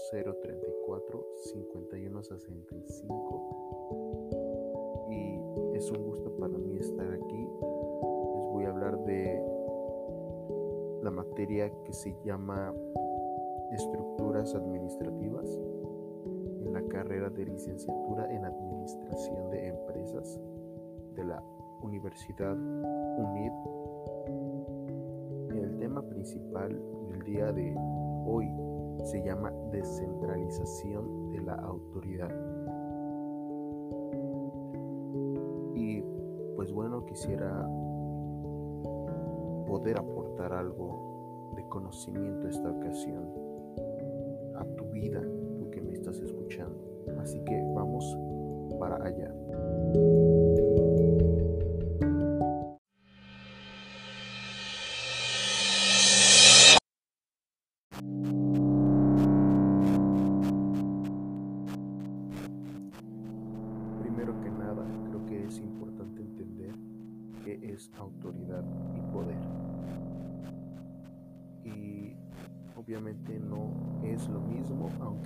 ID es 0034 5165 y es un gusto para mí estar aquí. Les voy a hablar de la materia que se llama estructuras administrativas en la carrera de licenciatura en administración de empresas de la Universidad UNID. El tema principal del día de hoy se llama descentralización de la autoridad. Y pues bueno, quisiera poder aportar algo de conocimiento esta ocasión a tu vida,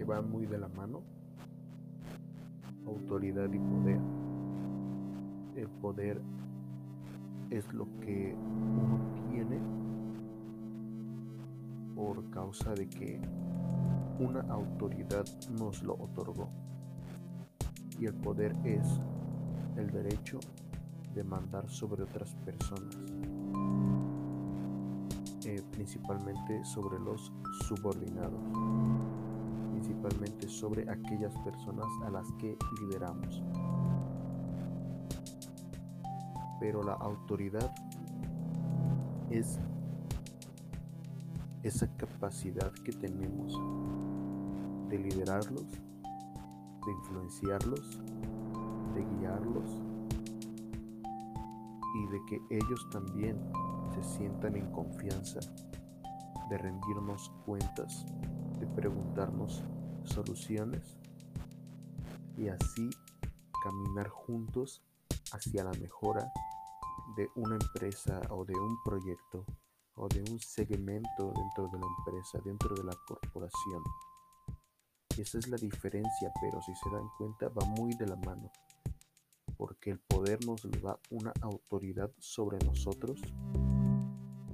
aunque van muy de la mano. Autoridad y poder. El poder es lo que uno tiene por causa de que una autoridad nos lo otorgó. Y el poder es el derecho de mandar sobre otras personas, eh, principalmente sobre los subordinados, principalmente sobre aquellas personas a las que lideramos. Pero la autoridad es esa capacidad que tenemos de liderarlos, de influenciarlos, de guiarlos y de que ellos también se sientan en confianza de rendirnos cuentas, de preguntarnos soluciones y así caminar juntos hacia la mejora de una empresa o de un proyecto o de un segmento dentro de la empresa, dentro de la corporación. Esa es la diferencia, pero si se dan cuenta va muy de la mano, porque el poder nos da una autoridad sobre nosotros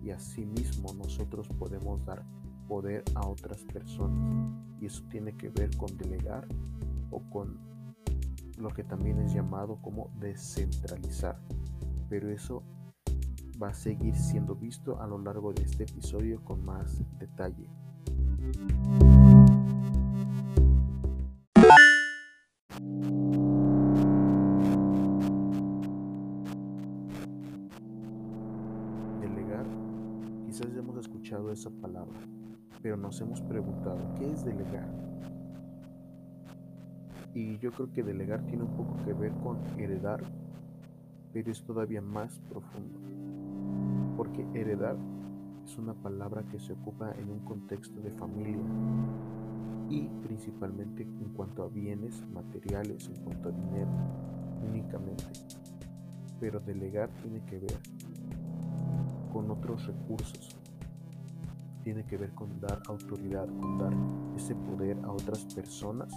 y asimismo nosotros podemos dar poder a otras personas. Y eso tiene que ver con delegar o con lo que también es llamado como descentralizar. Pero eso va a seguir siendo visto a lo largo de este episodio con más detalle. Nos hemos preguntado, ¿qué es delegar? Y yo creo que delegar tiene un poco que ver con heredar, pero es todavía más profundo. Porque heredar es una palabra que se ocupa en un contexto de familia y principalmente en cuanto a bienes materiales, en cuanto a dinero únicamente. Pero delegar tiene que ver con otros recursos. Tiene que ver con dar autoridad, con dar ese poder a otras personas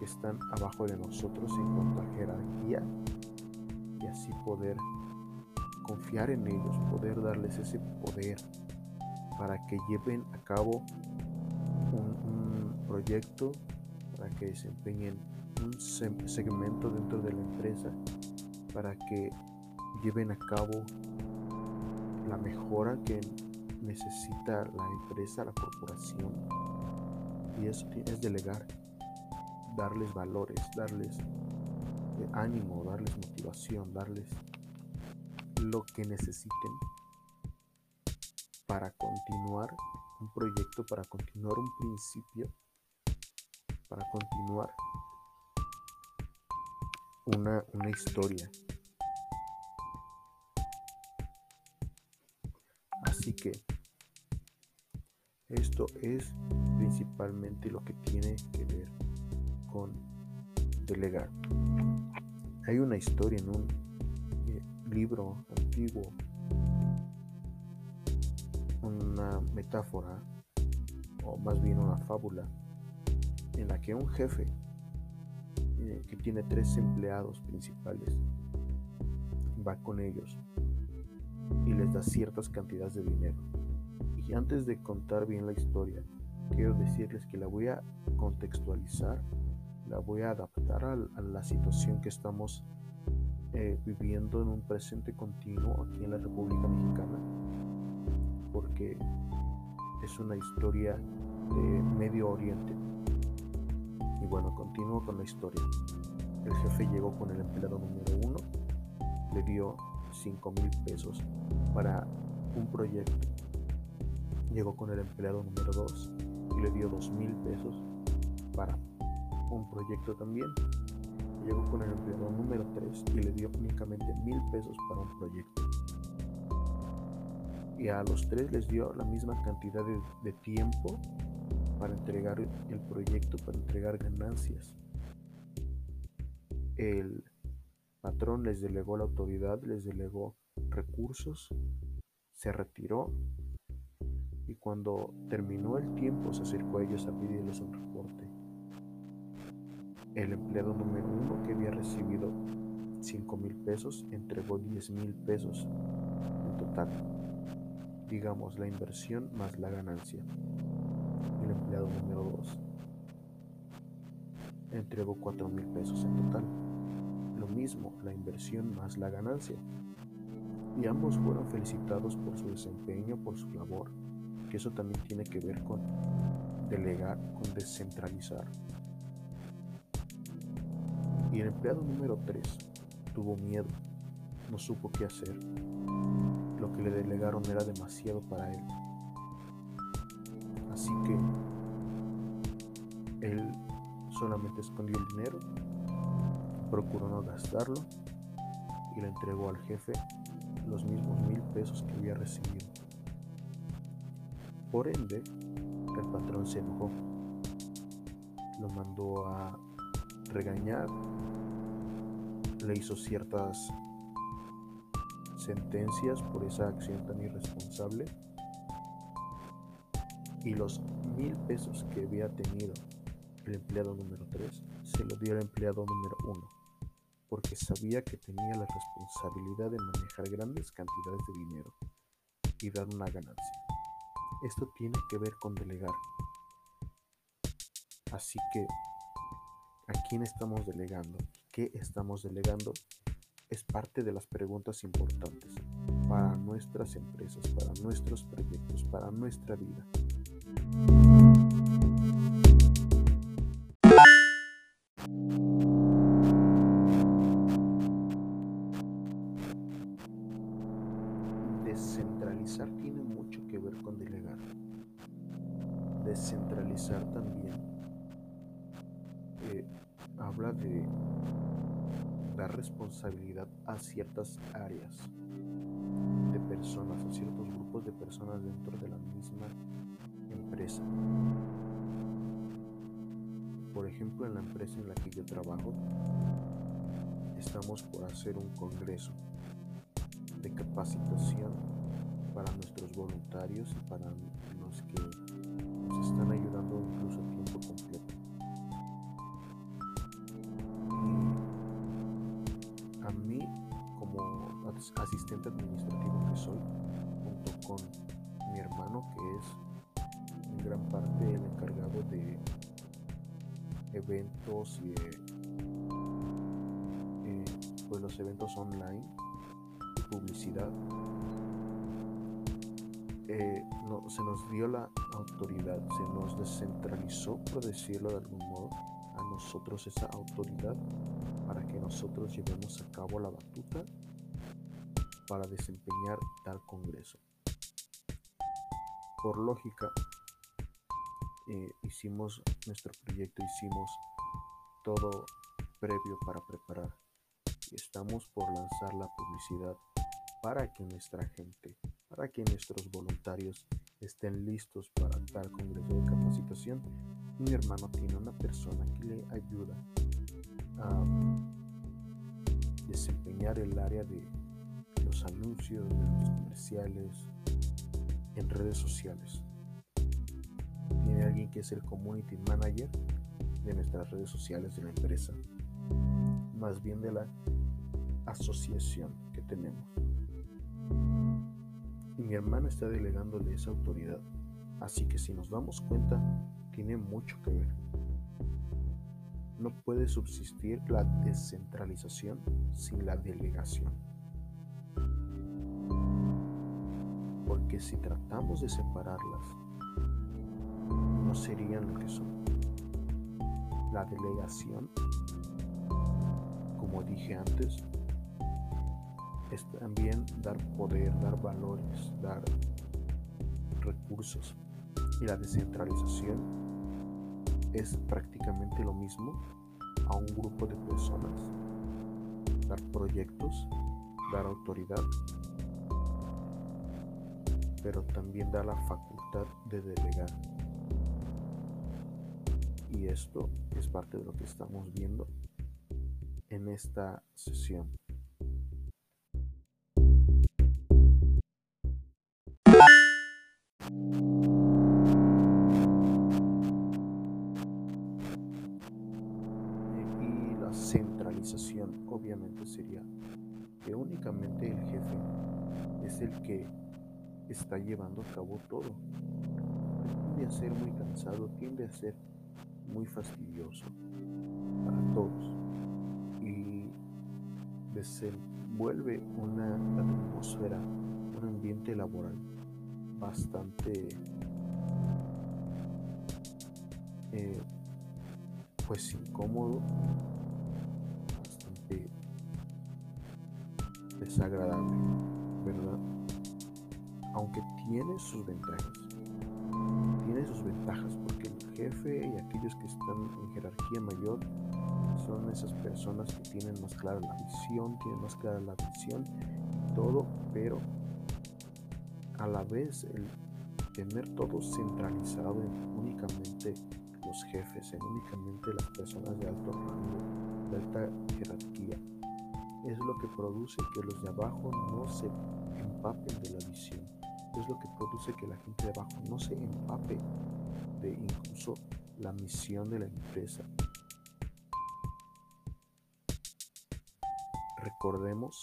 que están abajo de nosotros en cuanto a jerarquía y así poder confiar en ellos, poder darles ese poder para que lleven a cabo un, un proyecto, para que desempeñen un segmento dentro de la empresa, para que lleven a cabo la mejora que necesita la empresa, la corporación. Y eso es delegar, darles valores, darles ánimo, darles motivación, darles lo que necesiten para continuar un proyecto, para continuar un principio, para continuar una, una historia. Así que esto es principalmente lo que tiene que ver con delegar. Hay una historia en un eh, libro antiguo, una metáfora o más bien una fábula, en la que un jefe eh, que tiene tres empleados principales va con ellos y les da ciertas cantidades de dinero. Y antes de contar bien la historia, quiero decirles que la voy a contextualizar, la voy a adaptar a, la situación que estamos eh, viviendo en un presente continuo aquí en la República Mexicana, porque es una historia de Medio Oriente. Y bueno, continúo con la historia. El jefe llegó con el empleado número uno, le dio 5 mil pesos para un proyecto. Llegó con el empleado número 2 y le dio 2 mil pesos para un proyecto también. Llegó con el empleado número 3 y le dio únicamente mil pesos para un proyecto. Y a los tres les dio la misma cantidad de tiempo para entregar el proyecto, para entregar ganancias. El patrón les delegó la autoridad, les delegó recursos, se retiró y cuando terminó el tiempo se acercó a ellos a pedirles un reporte. El empleado número uno que había recibido 5 mil pesos entregó 10 mil pesos en total. Digamos la inversión más la ganancia. El empleado número 2 entregó 4 mil pesos en total mismo, la inversión más la ganancia. Y ambos fueron felicitados por su desempeño, por su labor, que eso también tiene que ver con delegar, con descentralizar. Y el empleado número 3 tuvo miedo, no supo qué hacer. Lo que le delegaron era demasiado para él. Así que él solamente escondió el dinero procuró no gastarlo y le entregó al jefe los mismos mil pesos que había recibido. Por ende, el patrón se enojó, lo mandó a regañar, le hizo ciertas sentencias por esa acción tan irresponsable. Y los mil pesos que había tenido el empleado número 3 se lo dio al empleado número 1 porque sabía que tenía la responsabilidad de manejar grandes cantidades de dinero y dar una ganancia. Esto tiene que ver con delegar. Así que, ¿a quién estamos delegando? ¿Qué estamos delegando? Es parte de las preguntas importantes para nuestras empresas, para nuestros proyectos, para nuestra vida. Ciertas áreas de personas, a ciertos grupos de personas dentro de la misma empresa. Por ejemplo, en la empresa en la que yo trabajo, estamos por hacer un congreso de capacitación para nuestros voluntarios y para los que nos están ayudando asistente administrativo que soy, junto con mi hermano, que es en gran parte el encargado de eventos y eh, pues los eventos online publicidad, eh, se nos dio la autoridad, se nos descentralizó, por decirlo de algún modo, a nosotros esa autoridad para que nosotros llevemos a cabo la batuta para desempeñar tal congreso. Por lógica, eh, hicimos nuestro proyecto, hicimos todo previo para preparar estamos por lanzar la publicidad para que nuestra gente, para que nuestros voluntarios estén listos para tal congreso de capacitación. Mi hermano tiene una persona que le ayuda a desempeñar el área de los anuncios, de los comerciales en redes sociales. Tiene alguien que es el community manager de nuestras redes sociales de la empresa, más bien de la asociación que tenemos. Y mi hermana está delegándole esa autoridad, así que si nos damos cuenta, tiene mucho que ver. No puede subsistir la descentralización sin la delegación. Porque si tratamos de separarlas, no serían lo que son. La delegación, como dije antes, es también dar poder, dar valores, dar recursos. Y la descentralización es prácticamente lo mismo a un grupo de personas. Dar proyectos, dar autoridad, pero también da la facultad de delegar. Y esto es parte de lo que estamos viendo en esta sesión. Está llevando a cabo todo. Tiende a ser muy cansado, tiende a ser muy fastidioso para todos y desenvuelve una atmósfera, un ambiente laboral bastante eh, pues incómodo, bastante desagradable, ¿verdad? Aunque tiene sus ventajas, tiene sus ventajas porque el jefe y aquellos que están en jerarquía mayor son esas personas que tienen más clara la visión, tienen más clara la visión, todo, pero a la vez el tener todo centralizado en únicamente los jefes, en únicamente las personas de alto rango, de alta jerarquía, es lo que produce que los de abajo no se empapen de la visión, es lo que produce que la gente de abajo no se empape de incluso la misión de la empresa. Recordemos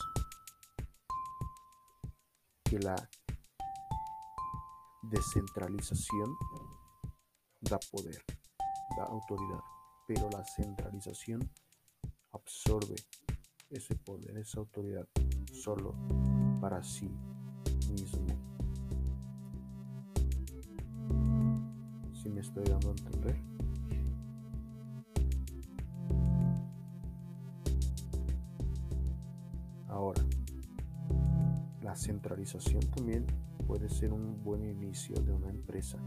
que la descentralización da poder, da autoridad, pero la centralización absorbe ese poder, esa autoridad solo para sí mismo. Si me estoy dando a entender. Ahora, la centralización también puede ser un buen inicio de una empresa.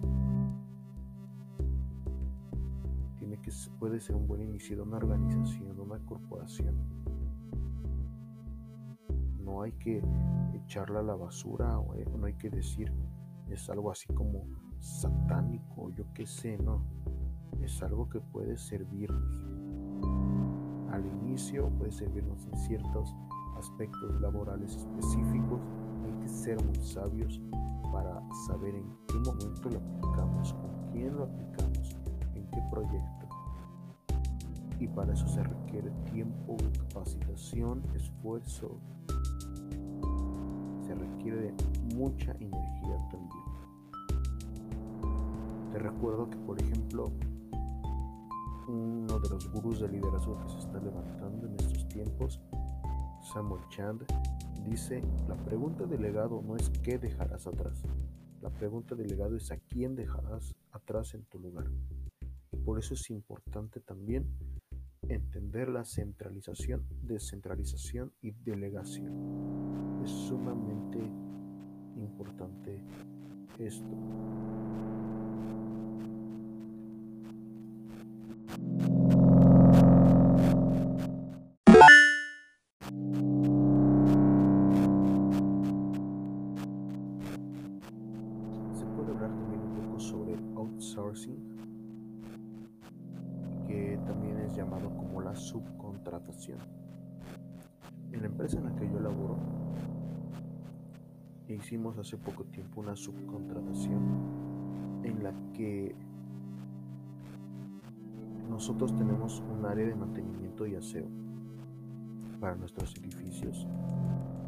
Tiene que, puede ser un buen inicio de una organización, de una corporación. No hay que echarla a la basura o eh, no hay que decir es algo así como satánico, yo qué sé, no. Es algo que puede servirnos. Al inicio puede servirnos en ciertos aspectos laborales específicos ser muy sabios para saber en qué momento lo aplicamos, con quién lo aplicamos, en qué proyecto. Y para eso se requiere tiempo, capacitación, esfuerzo. Se requiere mucha energía también. Te recuerdo que, por ejemplo, uno de los gurús de liderazgo que se está levantando en estos tiempos, Samuel Chand, dice, la pregunta del legado no es qué dejarás atrás. La pregunta del legado es a quién dejarás atrás en tu lugar. Por eso es importante también entender la centralización, descentralización y delegación. Es sumamente importante esto. Que también es llamado como la subcontratación. En la empresa en la que yo laboro, hicimos hace poco tiempo una subcontratación en la que nosotros tenemos un área de mantenimiento y aseo para nuestros edificios,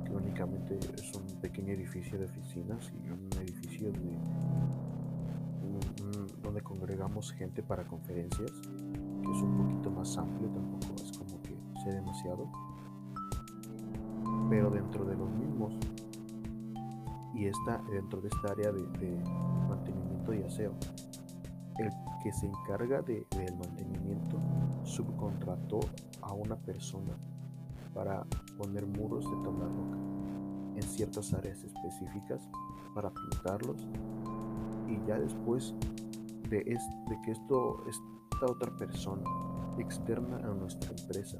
que únicamente es un pequeño edificio de oficinas y un edificio de, donde congregamos gente para conferencias, que es un poquito más amplio, tampoco es como que sea demasiado. Pero dentro de los mismos, y está dentro de esta área de mantenimiento y aseo, el que se encarga de, del mantenimiento subcontrató a una persona para poner muros de tabla roca en ciertas áreas específicas para pintarlos y ya después de, de que esto esta otra persona externa a nuestra empresa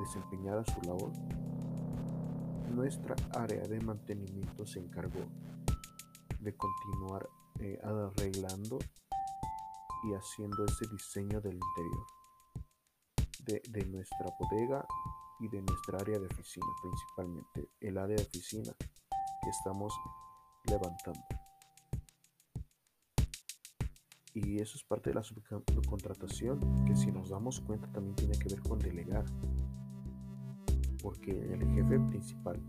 desempeñara su labor nuestra área de mantenimiento se encargó de continuar eh, arreglando y haciendo ese diseño del interior de, nuestra bodega y de nuestra área de oficina, principalmente el área de oficina que estamos levantando. Y eso es parte de la subcontratación, que si nos damos cuenta también tiene que ver con delegar. Porque el jefe principal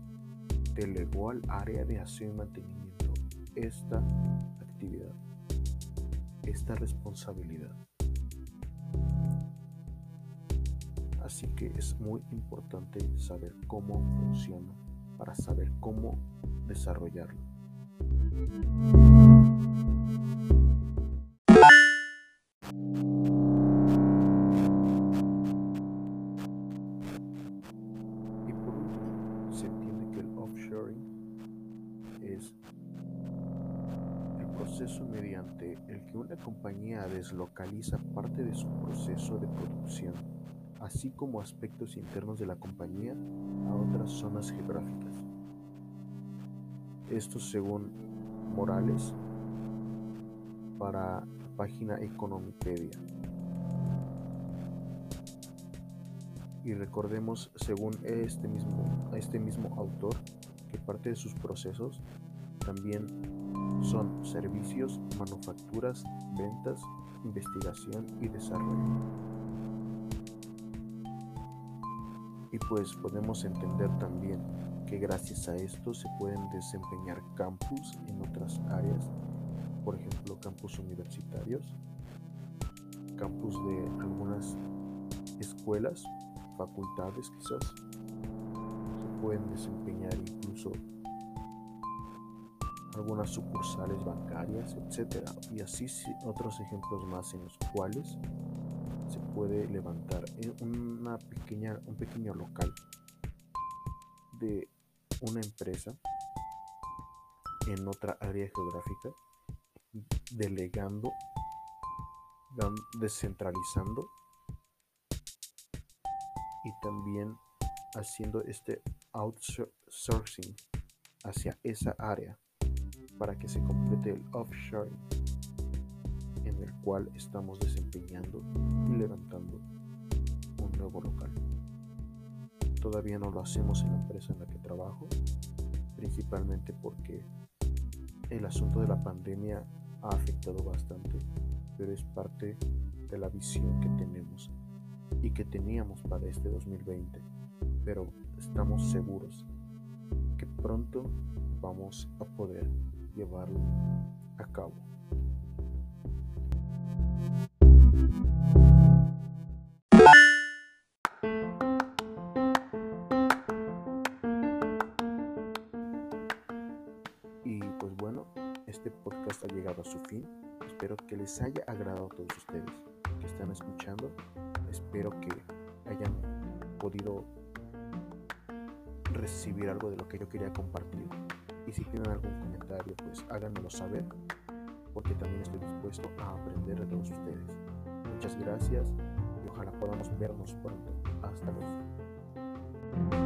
delegó al área de aseo y mantenimiento esta actividad esta responsabilidad. Así que es muy importante saber cómo funciona para saber cómo desarrollarlo. Deslocaliza parte de su proceso de producción, así como aspectos internos de la compañía, a otras zonas geográficas. Esto según Morales para página Economipedia. Y recordemos, según este mismo, este mismo autor, que parte de sus procesos también son servicios, manufacturas, ventas, investigación y desarrollo. Y pues podemos entender también que gracias a esto se pueden desempeñar campus en otras áreas, por ejemplo campus universitarios, campus de algunas escuelas, facultades quizás, se pueden desempeñar incluso algunas sucursales bancarias, etcétera, y así otros ejemplos más en los cuales se puede levantar una pequeña, un pequeño local de una empresa en otra área geográfica, delegando, descentralizando y también haciendo este outsourcing hacia esa área para que se complete el offshore en el cual estamos desempeñando y levantando un nuevo local. Todavía no lo hacemos en la empresa en la que trabajo, principalmente porque el asunto de la pandemia ha afectado bastante, pero es parte de la visión que tenemos y que teníamos para este 2020. Pero estamos seguros que pronto vamos a poder llevarlo a cabo. Y pues bueno, este podcast ha llegado a su fin. Espero que les haya agradado a todos ustedes que están escuchando. Espero que hayan podido recibir algo de lo que yo quería compartir y si tienen algún comentario pues háganmelo saber porque también estoy dispuesto a aprender de todos ustedes. Muchas gracias y ojalá podamos vernos pronto. Hasta luego.